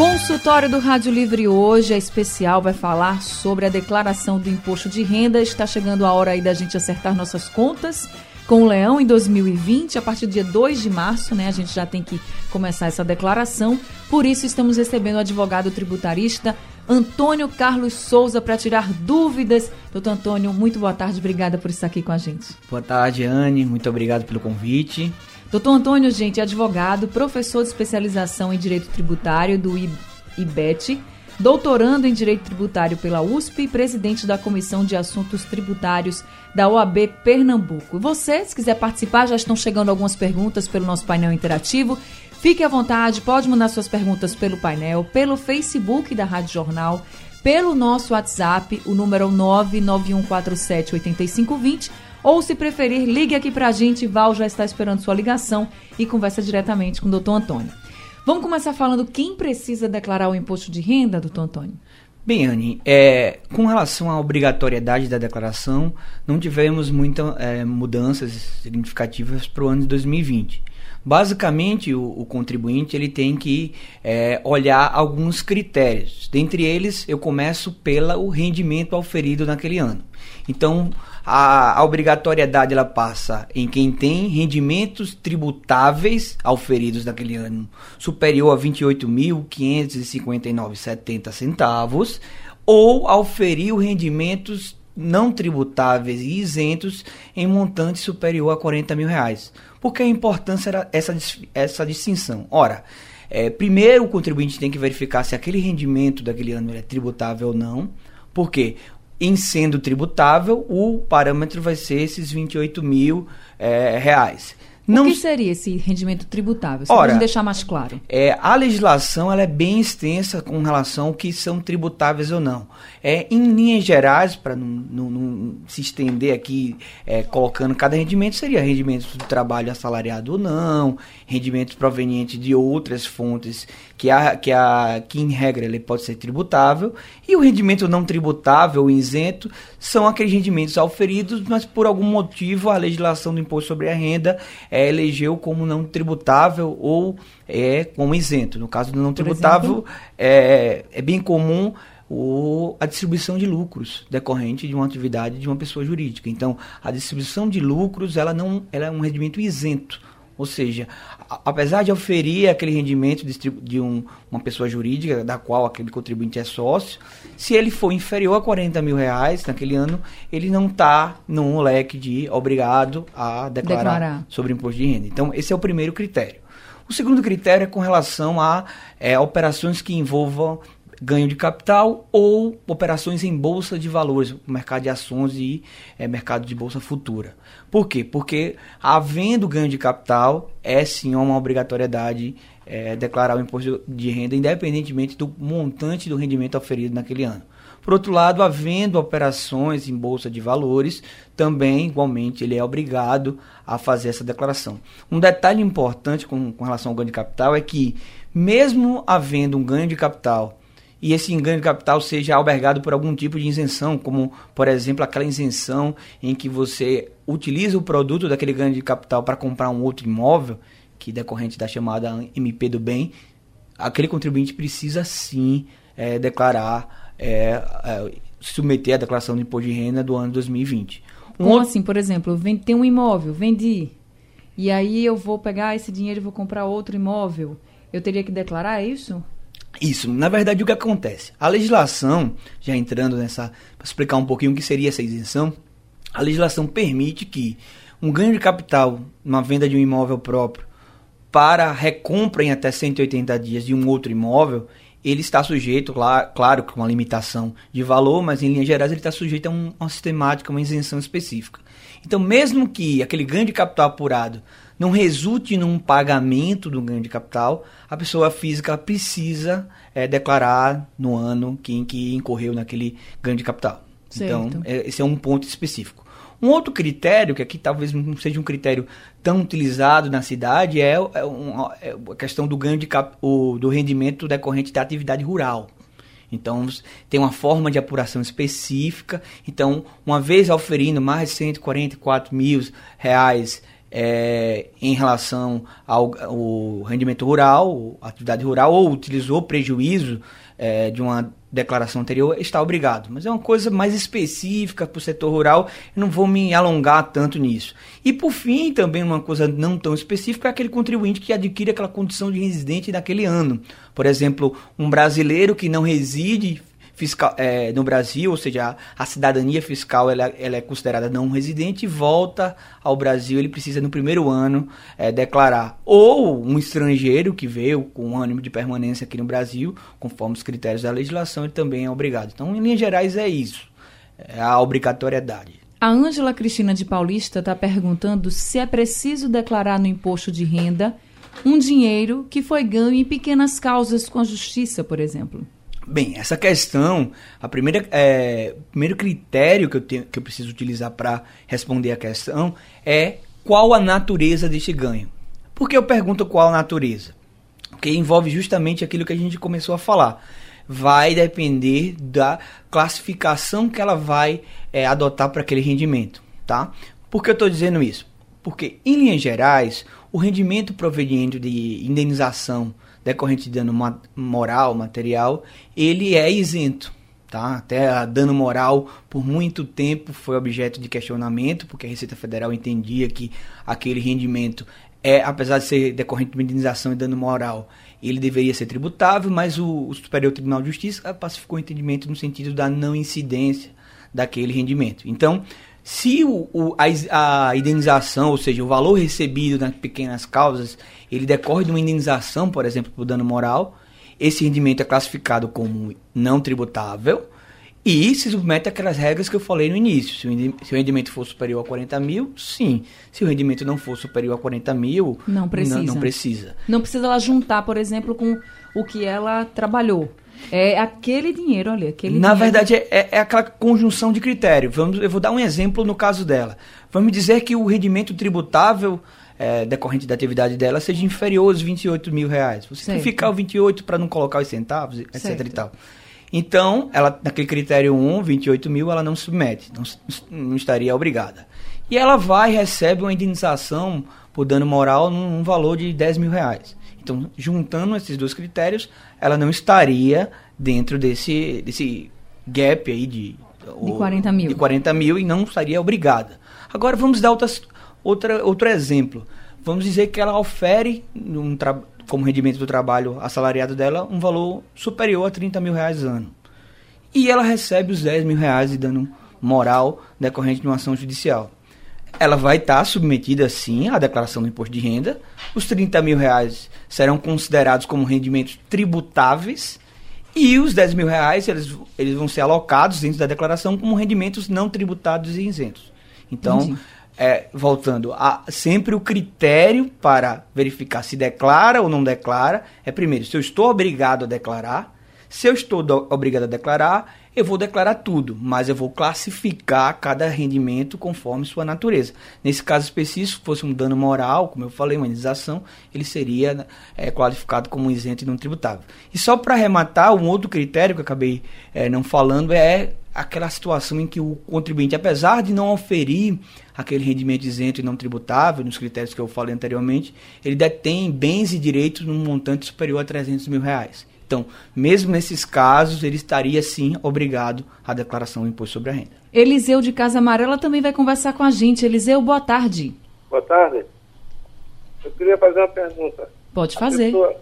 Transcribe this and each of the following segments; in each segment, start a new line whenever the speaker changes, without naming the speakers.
Consultório do Rádio Livre hoje é especial, vai falar sobre a declaração do imposto de renda. Está chegando a hora aí da gente acertar nossas contas com o Leão em 2020, a partir do dia 2 de março, né? A gente já tem que começar essa declaração. Por isso estamos recebendo o advogado tributarista Antônio Carlos Souza para tirar dúvidas. Doutor Antônio, muito boa tarde, obrigada por estar aqui com a gente.
Boa tarde, Anne, muito obrigado pelo convite.
Doutor Antônio, gente, é advogado, professor de especialização em Direito Tributário do IBET, doutorando em Direito Tributário pela USP e presidente da Comissão de Assuntos Tributários da OAB Pernambuco. Você, se quiser participar, já estão chegando algumas perguntas pelo nosso painel interativo. Fique à vontade, pode mandar suas perguntas pelo painel, pelo Facebook da Rádio Jornal, pelo nosso WhatsApp, o número é 99147 8520 ou, se preferir, ligue aqui para a gente. Val já está esperando sua ligação e conversa diretamente com o doutor Antônio. Vamos começar falando quem precisa declarar o imposto de renda, doutor Antônio?
Bem, Anne, é, com relação à obrigatoriedade da declaração, não tivemos muitas é, mudanças significativas para o ano de 2020. Basicamente, o, o contribuinte ele tem que é, olhar alguns critérios. Dentre eles, eu começo pelo rendimento auferido naquele ano. Então, a, a, obrigatoriedade ela passa em quem tem rendimentos tributáveis auferidos naquele ano superior a R$ 28.559,70 centavos ou auferiu rendimentos não tributáveis e isentos em montante superior a 40 mil reais. Por que a importância era essa, essa distinção? Ora, é, primeiro o contribuinte tem que verificar se aquele rendimento daquele ano é tributável ou não. Por quê? Em sendo tributável, o parâmetro vai ser esses 28 mil é, reais.
Não... O que seria esse rendimento tributável? Só Ora, deixar mais claro.
É, a legislação ela é bem extensa com relação ao que são tributáveis ou não. É, em linhas gerais, para não, não, não, se estender aqui é, colocando cada rendimento, seria rendimento do trabalho assalariado ou não, rendimentos provenientes de outras fontes que, a, que, a, que em regra ele pode ser tributável, e o rendimento não tributável, isento, são aqueles rendimentos auferidos, mas por algum motivo a legislação do imposto sobre a renda é, elegeu como não tributável ou é como isento. No caso do não tributável, é, é bem comum o, a distribuição de lucros decorrente de uma atividade de uma pessoa jurídica. Então, a distribuição de lucros ela não ela é um rendimento isento. Ou seja, a, apesar de oferir aquele rendimento de, de um, uma pessoa jurídica, da qual aquele contribuinte é sócio, se ele for inferior a 40 mil reais naquele ano, ele não está no leque de obrigado a declarar, declarar, sobre imposto de renda. Então, esse é o primeiro critério. O segundo critério é com relação a é, operações que envolvam ganho de capital ou operações em bolsa de valores, mercado de ações e é, mercado de bolsa futura. Por quê? Porque havendo ganho de capital, é sim uma obrigatoriedade é, declarar o imposto de renda, independentemente do montante do rendimento oferido naquele ano. Por outro lado, havendo operações em bolsa de valores, também, igualmente, ele é obrigado a fazer essa declaração. Um detalhe importante com, com relação ao ganho de capital é que, mesmo havendo um ganho de capital e esse ganho de capital seja albergado por algum tipo de isenção, como, por exemplo, aquela isenção em que você utiliza o produto daquele ganho de capital para comprar um outro imóvel, que decorrente da chamada MP do bem, aquele contribuinte precisa sim é, declarar, é, é, submeter a declaração de imposto de renda do ano 2020.
Um Como assim, por exemplo, tem um imóvel, vendi, e aí eu vou pegar esse dinheiro e vou comprar outro imóvel, eu teria que declarar isso?
Isso, na verdade, o que acontece? A legislação, já entrando nessa, para explicar um pouquinho o que seria essa isenção, a legislação permite que um ganho de capital numa venda de um imóvel próprio para recompra em até 180 dias de um outro imóvel, ele está sujeito, claro, claro com uma limitação de valor, mas em linhas gerais ele está sujeito a um, uma sistemática, uma isenção específica. Então, mesmo que aquele ganho de capital apurado não resulte num pagamento do ganho de capital, a pessoa física precisa é, declarar no ano que, em que incorreu naquele ganho de capital. Então, certo. Então, é, esse é um ponto específico. Um outro critério, que aqui talvez não seja um critério tão utilizado na cidade, é, é, um, é a questão do ganho de cap, o, do rendimento decorrente da atividade rural. Então, tem uma forma de apuração específica. Então, uma vez oferindo mais de 144 mil reais é, em relação ao, ao, rendimento rural, atividade rural, ou utilizou prejuízo é, de uma declaração anterior, está obrigado. Mas é uma coisa mais específica para o setor rural, eu não vou me alongar tanto nisso. E por fim, também uma coisa não tão específica é aquele contribuinte que adquire aquela condição de residente naquele ano. Por exemplo, um brasileiro que não reside fiscal, é, no Brasil, ou seja, a, a cidadania fiscal ela, ela, é considerada não residente e volta ao Brasil, ele precisa no primeiro ano é, declarar. Ou um estrangeiro que veio com ânimo de permanência aqui no Brasil, conforme os critérios da legislação, ele também é obrigado. Então, em linhas gerais, é isso, é a obrigatoriedade.
A Ângela Cristina de Paulista está perguntando se é preciso declarar no imposto de renda um dinheiro que foi ganho em pequenas causas com a justiça, por exemplo.
Bem, essa questão, a primeira, é, primeiro critério que eu, tenho, que eu preciso utilizar para responder a questão é qual a natureza deste ganho. Por que eu pergunto qual a natureza? Porque envolve justamente aquilo que a gente começou a falar. Vai depender da classificação que ela vai é, adotar para aquele rendimento, tá? Por que eu estou dizendo isso? Porque, em linhas gerais, o rendimento proveniente de indenização decorrente de dano moral, material, ele é isento. Tá? Até dano moral, por muito tempo, foi objeto de questionamento, porque a Receita Federal entendia que aquele rendimento, é, apesar de ser decorrente de indenização e dano moral, ele deveria ser tributável, mas o, o Superior Tribunal de Justiça pacificou o entendimento no sentido da não incidência daquele rendimento. Então, se o, o, a, a, indenização, ou seja, o valor recebido nas pequenas causas, ele decorre de uma indenização, por exemplo, por dano moral, esse rendimento é classificado como não tributável e se submete àquelas regras que eu falei no início. Se o, rendimento for superior a 40 mil, sim. Se o rendimento não for superior a 40 mil,
não precisa.
Não, não precisa.
Não precisa ela juntar, por exemplo, com o que ela trabalhou. É aquele dinheiro ali, aquele
Na
dinheiro.
verdade, é, é, aquela conjunção de critérios. Vamos, eu vou dar um exemplo no caso dela. Vamos dizer que o rendimento tributável é, decorrente da atividade dela seja inferior aos 28 mil reais. Você certo. tem que ficar o 28 para não colocar os centavos, etc certo. e tal. Então, ela, naquele critério 1, 28 mil, ela não submete, não, não estaria obrigada. E ela vai e recebe uma indenização por dano moral num, num valor de 10 mil reais. Então, juntando esses dois critérios, ela não estaria dentro desse, desse gap aí de,
de 40 mil.
De 40 mil e não estaria obrigada. Agora vamos dar outras, outra, outro exemplo. Vamos dizer que ela ofere, um como rendimento do trabalho assalariado dela, um valor superior a 30 mil reais ano. E ela recebe os 10 mil reais de dano moral decorrente de uma ação judicial ela vai estar tá submetida sim à declaração do imposto de renda. Os 30 mil reais serão considerados como rendimentos tributáveis e os 10 mil reais eles, eles vão ser alocados dentro da declaração como rendimentos não tributados e isentos. Então, é, voltando, a, sempre o critério para verificar se declara ou não declara é primeiro, se eu estou obrigado a declarar, se eu estou do, obrigado a declarar, eu vou declarar tudo, mas eu vou classificar cada rendimento conforme sua natureza. Nesse caso específico, se fosse um dano moral, como eu falei, uma indenização, ele seria é, qualificado como isento e não tributável. E só para arrematar, um outro critério que eu acabei é, não falando é aquela situação em que o contribuinte, apesar de não oferir aquele rendimento isento e não tributável, nos critérios que eu falei anteriormente, ele detém bens e direitos num montante superior a 300 mil reais. Então, mesmo nesses casos, ele estaria sim obrigado à declaração do imposto sobre a renda.
Eliseu de Casa Amarela também vai conversar com a gente. Eliseu, boa tarde.
Boa tarde. Eu queria fazer uma pergunta.
Pode fazer.
Pessoa,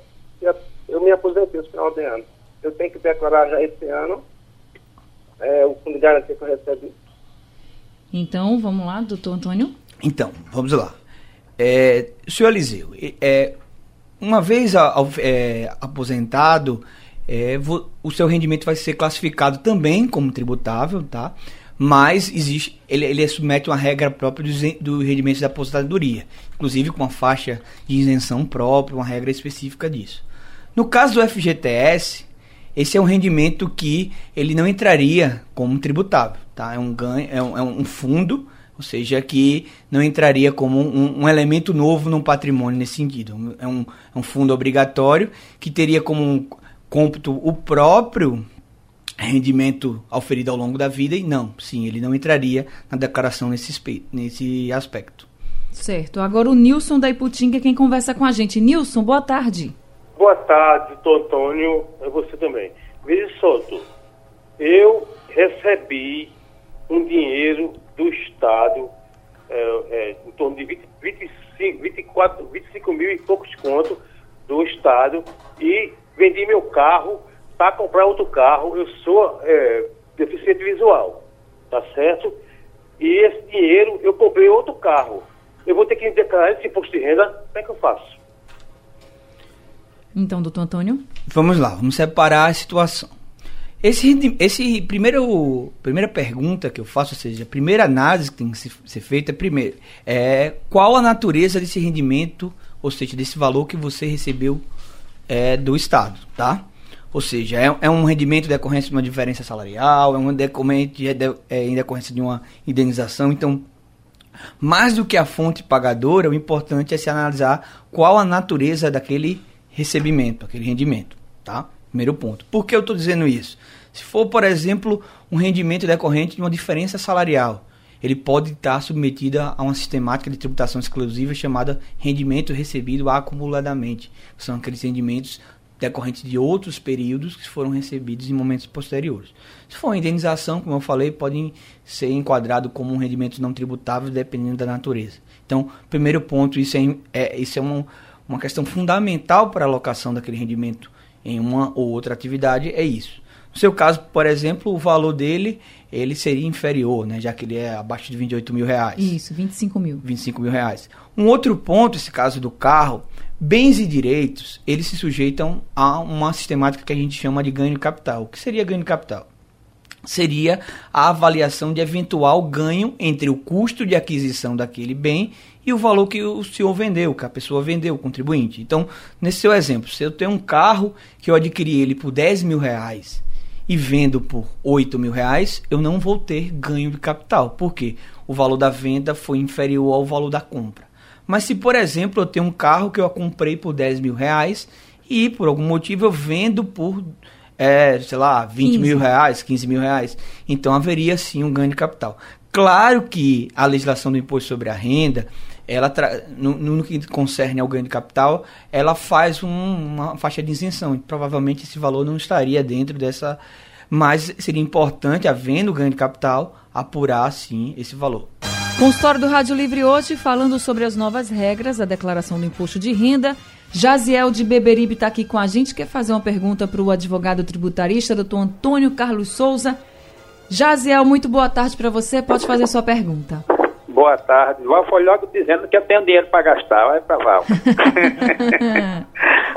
eu me aposentei no final de ano. Eu tenho que declarar já esse ano é, o fundo de garantia que eu recebi.
Então, vamos lá, doutor Antônio?
Então, vamos lá. É, senhor Eliseu, é, uma vez é, aposentado, é, o seu rendimento vai ser classificado também como tributável, tá? Mas existe, ele, ele submete uma regra própria do, do rendimento da aposentadoria, inclusive com uma faixa de isenção própria, uma regra específica disso. No caso do FGTS, esse é um rendimento que ele não entraria como tributável, tá? É um ganho, é um, é um fundo Ou seja, que não entraria como um, um elemento novo no patrimônio nesse sentido. É um, é um fundo obrigatório que teria como um cômputo o próprio rendimento auferido ao longo da vida e não, sim, ele não entraria na declaração nesse, nesse aspecto.
Certo. Agora o Nilson da Iputinga quem conversa com a gente. Nilson, boa tarde.
Boa tarde, doutor Antônio. É você também. Veja só, eu recebi um dinheiro do Estado, é, é, em torno de 20, 25, 24, 25 mil e poucos contos do Estado e vendi meu carro para comprar outro carro. Eu sou é, deficiente visual, tá certo? E esse dinheiro eu comprei outro carro. Eu vou ter que declarar esse imposto de renda, como é que eu faço?
Então, doutor Antônio?
Vamos lá, vamos separar a situação. Esse, esse primeiro, primeira pergunta que eu faço, ou seja, a primeira análise que tem que ser feita, primeiro, é qual a natureza desse rendimento, ou seja, desse valor que você recebeu é, do Estado, tá? Ou seja, é, é um rendimento decorrência de uma diferença salarial, é um decorrente de, é, em decorrência de uma indenização. Então, mais do que a fonte pagadora, o importante é se analisar qual a natureza daquele recebimento, aquele rendimento, tá? Primeiro ponto. Por que eu estou dizendo isso? Se for, por exemplo, um rendimento decorrente de uma diferença salarial, ele pode estar submetido a uma sistemática de tributação exclusiva chamada rendimento recebido acumuladamente. São aqueles rendimentos decorrentes de outros períodos que foram recebidos em momentos posteriores. Se for uma indenização, como eu falei, podem ser enquadrado como um rendimento não tributável dependendo da natureza. Então, primeiro ponto, isso é, é isso é uma, uma questão fundamental para a alocação daquele rendimento em uma ou outra atividade, é isso. No seu caso, por exemplo, o valor dele ele seria inferior, né, já que ele é abaixo de 28 mil reais.
Isso, 25 mil.
25 mil reais. Um outro ponto, esse caso do carro, bens e direitos, eles se sujeitam a uma sistemática que a gente chama de ganho de capital. O que seria ganho de capital? Seria a avaliação de eventual ganho entre o custo de aquisição daquele bem e o valor que o senhor vendeu, que a pessoa vendeu, o contribuinte. Então, nesse seu exemplo, se eu tenho um carro que eu adquiri ele por 10 mil reais e vendo por 8 mil reais, eu não vou ter ganho de capital. Por quê? O valor da venda foi inferior ao valor da compra. Mas se, por exemplo, eu tenho um carro que eu comprei por 10 mil reais e por algum motivo eu vendo por, é, sei lá, 20 15. mil reais, 15 mil reais, então haveria sim um ganho de capital. Claro que a legislação do imposto sobre a renda, ela no, no, que concerne ao ganho de capital, ela faz um, uma faixa de isenção. E provavelmente esse valor não estaria dentro dessa. Mas seria importante, havendo ganho de capital, apurar sim esse valor.
Consultório do Rádio Livre hoje falando sobre as novas regras da declaração do imposto de renda. Jaziel de Beberibe está aqui com a gente, quer fazer uma pergunta para o advogado tributarista, doutor Antônio Carlos Souza. Jaziel, muito boa tarde para você, pode fazer sua pergunta.
Boa tarde. Val foi logo dizendo que eu tenho dinheiro para gastar. Vai para Val.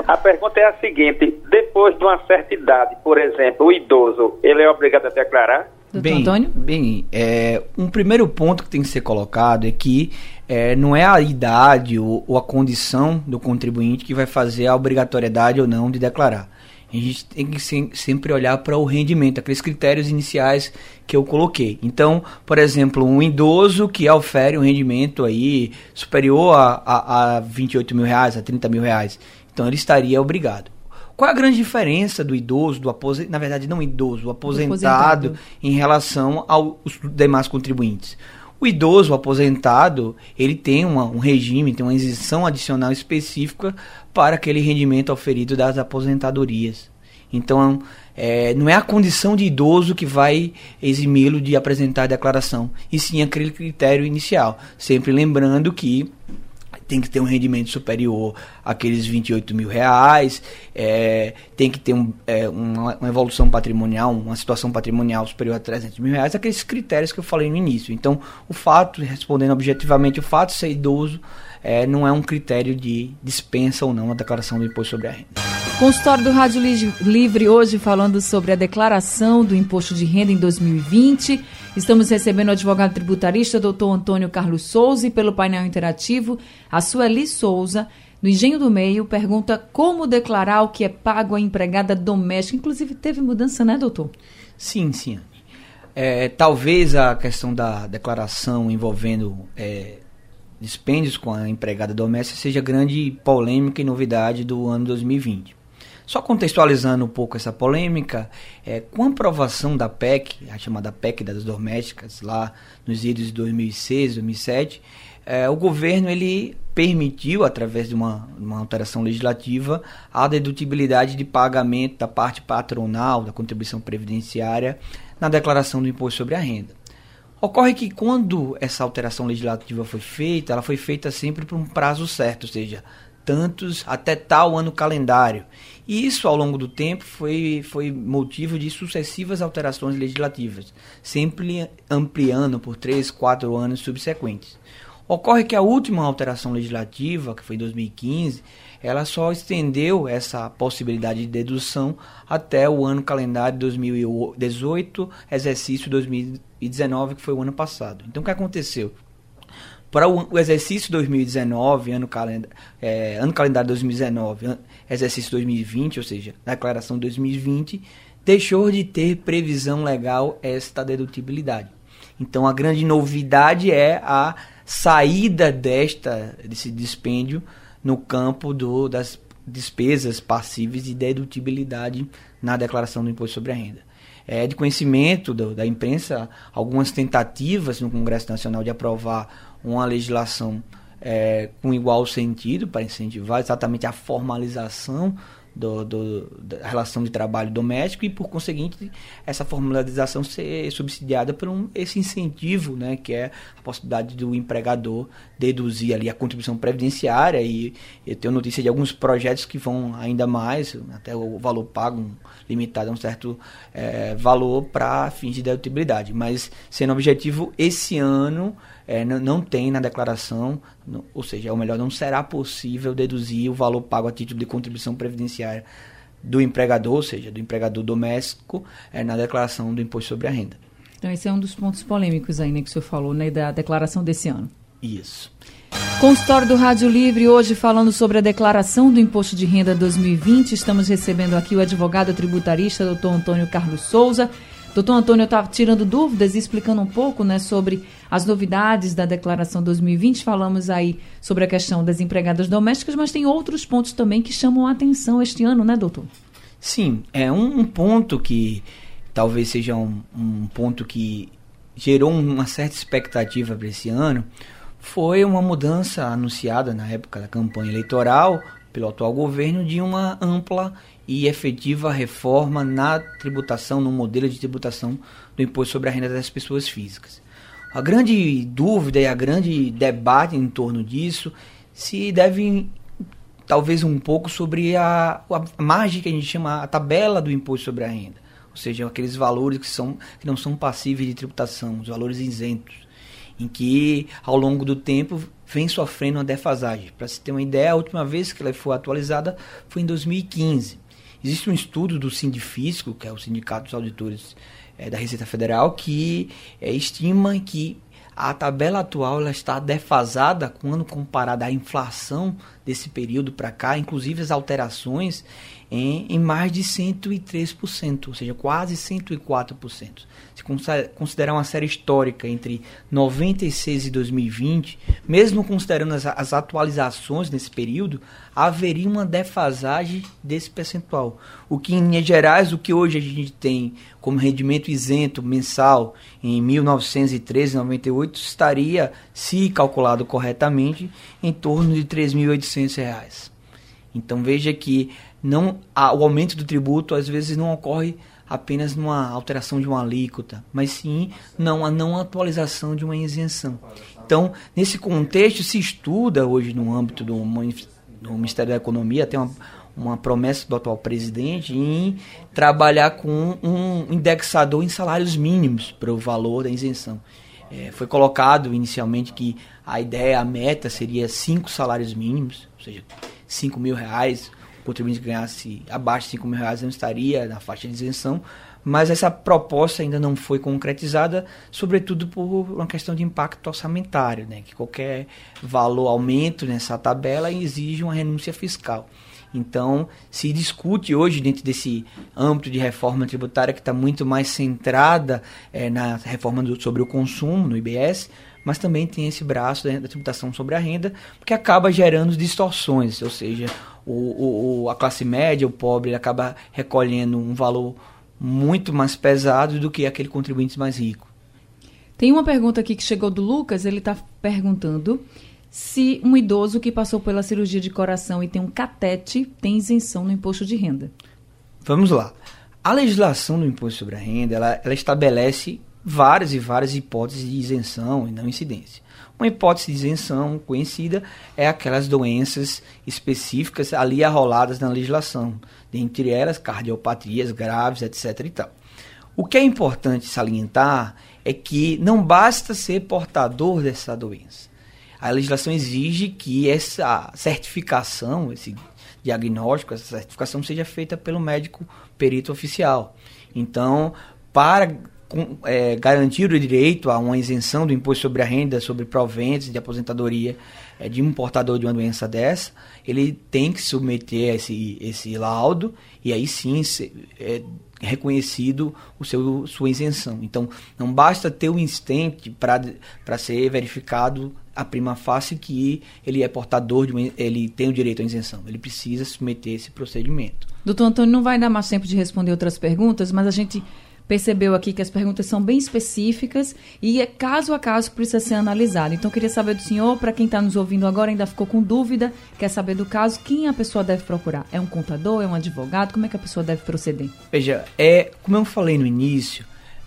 a pergunta é a seguinte: depois de uma certa idade, por exemplo, o idoso, ele é obrigado a declarar?
Doutor bem, Antônio? Bem, é, um primeiro ponto que tem que ser colocado é que é, não é a idade ou, ou a condição do contribuinte que vai fazer a obrigatoriedade ou não de declarar a gente tem que sempre olhar para o rendimento, aqueles critérios iniciais que eu coloquei. Então, por exemplo, um idoso que ofere um rendimento aí superior a, a, a 28 mil reais, a 30 mil reais, então ele estaria obrigado. Qual é a grande diferença do idoso, do aposentado, na verdade não idoso, o aposentado, aposentado. em relação aos demais contribuintes? O idoso, o aposentado, ele tem uma, um regime, tem uma isenção adicional específica para aquele rendimento oferido das aposentadorias. Então, é, não é a condição de idoso que vai eximi-lo de apresentar a declaração, e sim aquele critério inicial. Sempre lembrando que tem que ter um rendimento superior àqueles 28 mil reais, é, tem que ter um, é, uma, uma, evolução patrimonial, uma situação patrimonial superior a 300 mil reais, aqueles critérios que eu falei no início. Então, o fato, respondendo objetivamente, o fato de ser idoso é, não é um critério de dispensa ou não a declaração do imposto sobre a renda.
Consultório do Rádio Livre hoje falando sobre a declaração do imposto de renda em 2020. Estamos recebendo o advogado tributarista, doutor Antônio Carlos Souza, e pelo painel interativo, a Sueli Souza, do Engenho do Meio, pergunta como declarar o que é pago à empregada doméstica. Inclusive, teve mudança, né, doutor?
Sim, sim. É, talvez a questão da declaração envolvendo é, dispêndios com a empregada doméstica seja grande polêmica e novidade do ano 2020. Só contextualizando um pouco essa polêmica, é, com a aprovação da PEC, a chamada PEC das domésticas, lá nos idos de 2006, 2007, é, o governo ele permitiu, através de uma, uma alteração legislativa, a dedutibilidade de pagamento da parte patronal da contribuição previdenciária na declaração do imposto sobre a renda. Ocorre que quando essa alteração legislativa foi feita, ela foi feita sempre por um prazo certo, ou seja, tantos até tal ano calendário. E isso, ao longo do tempo, foi, foi motivo de sucessivas alterações legislativas, sempre ampliando por três, quatro anos subsequentes. Ocorre que a última alteração legislativa, que foi em 2015, ela só estendeu essa possibilidade de dedução até o ano calendário 2018, exercício 2019, que foi o ano passado. Então, o que aconteceu? Para o, exercício 2019, ano, calend é, ano calendário 2019, exercício 2020, ou seja, declaração 2020, deixou de ter previsão legal esta dedutibilidade. Então, a grande novidade é a saída desta desse dispêndio no campo do, das despesas passíveis de dedutibilidade na declaração do imposto sobre a renda. É de conhecimento do, da imprensa algumas tentativas no Congresso Nacional de aprovar uma legislação é, com igual sentido para incentivar exatamente a formalização do, do, da relação de trabalho doméstico e, por conseguinte, essa formalização ser subsidiada por um, esse incentivo, né, que é a possibilidade do empregador deduzir ali a contribuição previdenciária. E eu tenho notícia de alguns projetos que vão ainda mais, até o valor pago limitado a um certo é, valor para fins de dedutibilidade, mas sendo objetivo esse ano é, não, não, tem na declaração, não, ou seja, ou melhor, não será possível deduzir o valor pago a título de contribuição previdenciária do empregador, ou seja, do empregador doméstico, é, na declaração do imposto sobre a renda.
Então, esse é um dos pontos polêmicos aí, né, que o senhor falou, né, da declaração desse ano.
Isso.
Consultório do Rádio Livre, hoje falando sobre a declaração do Imposto de Renda 2020. Estamos recebendo aqui o advogado tributarista, doutor Antônio Carlos Souza. Doutor Antônio, eu estava tirando dúvidas e explicando um pouco né, sobre as novidades da declaração 2020. Falamos aí sobre a questão das empregadas domésticas, mas tem outros pontos também que chamam a atenção este ano, né, doutor?
Sim, é um, um ponto que talvez seja um, um ponto que gerou uma certa expectativa para esse ano foi uma mudança anunciada na época da campanha eleitoral pelo atual governo de uma ampla e efetiva reforma na tributação, no modelo de tributação do imposto sobre a renda das pessoas físicas. A grande dúvida e a grande debate em torno disso se deve talvez um pouco sobre a, a margem que a gente chama a tabela do imposto sobre a renda, ou seja, aqueles valores que, são, que não são passíveis de tributação, os valores isentos, em que ao longo do tempo vem sofrendo uma defasagem. Para se ter uma ideia, a última vez que ela foi atualizada foi em 2015. Existe um estudo do Sindifisco, que é o Sindicato dos Auditores é, da Receita Federal, que é, estima que a tabela atual está defasada quando comparada à inflação desse período para cá, inclusive as alterações em, em mais de 103%, ou seja, quase 104%. Se considerar uma série histórica entre 96 e 2020, mesmo considerando as, as atualizações nesse período, haveria uma defasagem desse percentual. O que, em linhas gerais, o que hoje a gente tem como rendimento isento mensal em 1913,98 estaria, se calculado corretamente, em torno de R$ 3.800. Então veja que não a, o aumento do tributo às vezes não ocorre apenas numa alteração de uma alíquota, mas sim não a não atualização de uma isenção. Então, nesse contexto, se estuda hoje no âmbito do, do Ministério da Economia, tem uma, uma promessa do atual presidente em trabalhar com um indexador em salários mínimos para o valor da isenção. É, foi colocado inicialmente que a ideia, a meta seria cinco salários mínimos, ou seja, cinco mil reais, contribuinte ganhasse abaixo de 5 mil reais não estaria na faixa de isenção, mas essa proposta ainda não foi concretizada, sobretudo por uma questão de impacto orçamentário, né? que qualquer valor aumento nessa tabela exige uma renúncia fiscal. Então, se discute hoje, dentro desse âmbito de reforma tributária que está muito mais centrada é, na reforma do, sobre o consumo, no IBS, mas também tem esse braço da, da tributação sobre a renda, que acaba gerando distorções, ou seja, o, o, a classe média, o pobre, acaba recolhendo um valor muito mais pesado do que aquele contribuinte mais rico.
Tem uma pergunta aqui que chegou do Lucas, ele está perguntando se um idoso que passou pela cirurgia de coração e tem um catete tem isenção no imposto de renda.
Vamos lá. A legislação do imposto sobre a renda, ela, ela estabelece várias e várias hipóteses de isenção e não incidência. Uma hipótese de isenção conhecida é aquelas doenças específicas ali arroladas na legislação, dentre elas cardiopatias graves, etc. E tal. O que é importante salientar é que não basta ser portador dessa doença. A legislação exige que essa certificação, esse diagnóstico, essa certificação seja feita pelo médico perito oficial. Então, para com, é, garantir o direito a uma isenção do imposto sobre a renda, sobre proventos de aposentadoria é, de um portador de uma doença dessa, ele tem que submeter esse, esse laudo e aí sim se, é reconhecido o seu, sua isenção. Então, não basta ter o um instante para ser verificado a prima facie que ele é portador de uma, ele tem o direito à isenção. Ele precisa submeter esse procedimento.
Doutor Antônio, não vai dar mais tempo de responder outras perguntas, mas a gente percebeu aqui que as perguntas são bem específicas e é caso a caso precisa ser analisado. Então, queria saber do senhor, para quem está nos ouvindo agora ainda ficou com dúvida, quer saber do caso, quem a pessoa deve procurar? É um contador, é um advogado? Como é que a pessoa deve proceder?
Veja, é, como eu falei no início,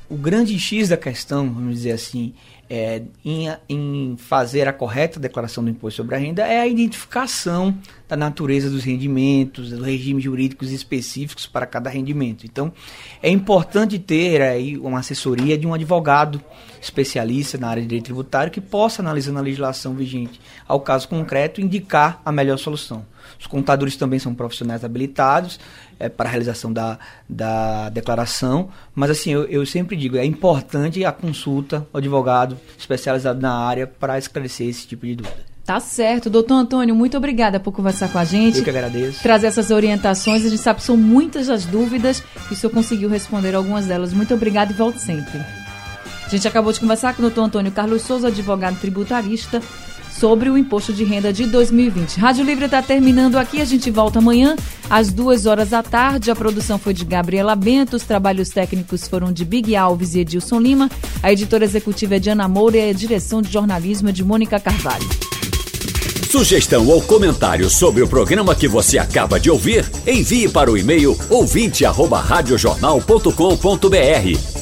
o grande X da questão, vamos dizer assim, é, em, em, fazer a correta declaração do imposto sobre a renda é a identificação da natureza dos rendimentos, dos regimes jurídicos específicos para cada rendimento. Então, é importante ter aí uma assessoria de um advogado especialista na área de direito tributário que possa, analisando a legislação vigente ao caso concreto, indicar a melhor solução. Os contadores também são profissionais habilitados é, para a realização da, da declaração, mas assim, eu, eu sempre digo, é importante a consulta ao advogado especializado na área para esclarecer esse tipo de dúvida.
Tá certo. Doutor Antônio, muito obrigada por conversar com a gente.
Eu que agradeço.
Trazer essas orientações. A gente sabe que são muitas as dúvidas e o senhor conseguiu responder algumas delas. Muito obrigada e volte sempre. A gente acabou de conversar com o doutor Antônio Carlos Souza, advogado tributarista, sobre o imposto de renda de 2020. Rádio Livre está terminando aqui, a gente volta amanhã às duas horas da tarde. A produção foi de Gabriela Bento, os trabalhos técnicos foram de Big Alves e Edilson Lima, a editora executiva é de Ana Moura e a direção de jornalismo é de Mônica Carvalho.
Sugestão ou comentário sobre o programa que você acaba de ouvir, envie para o e-mail ouvinte@radiojornal.com.br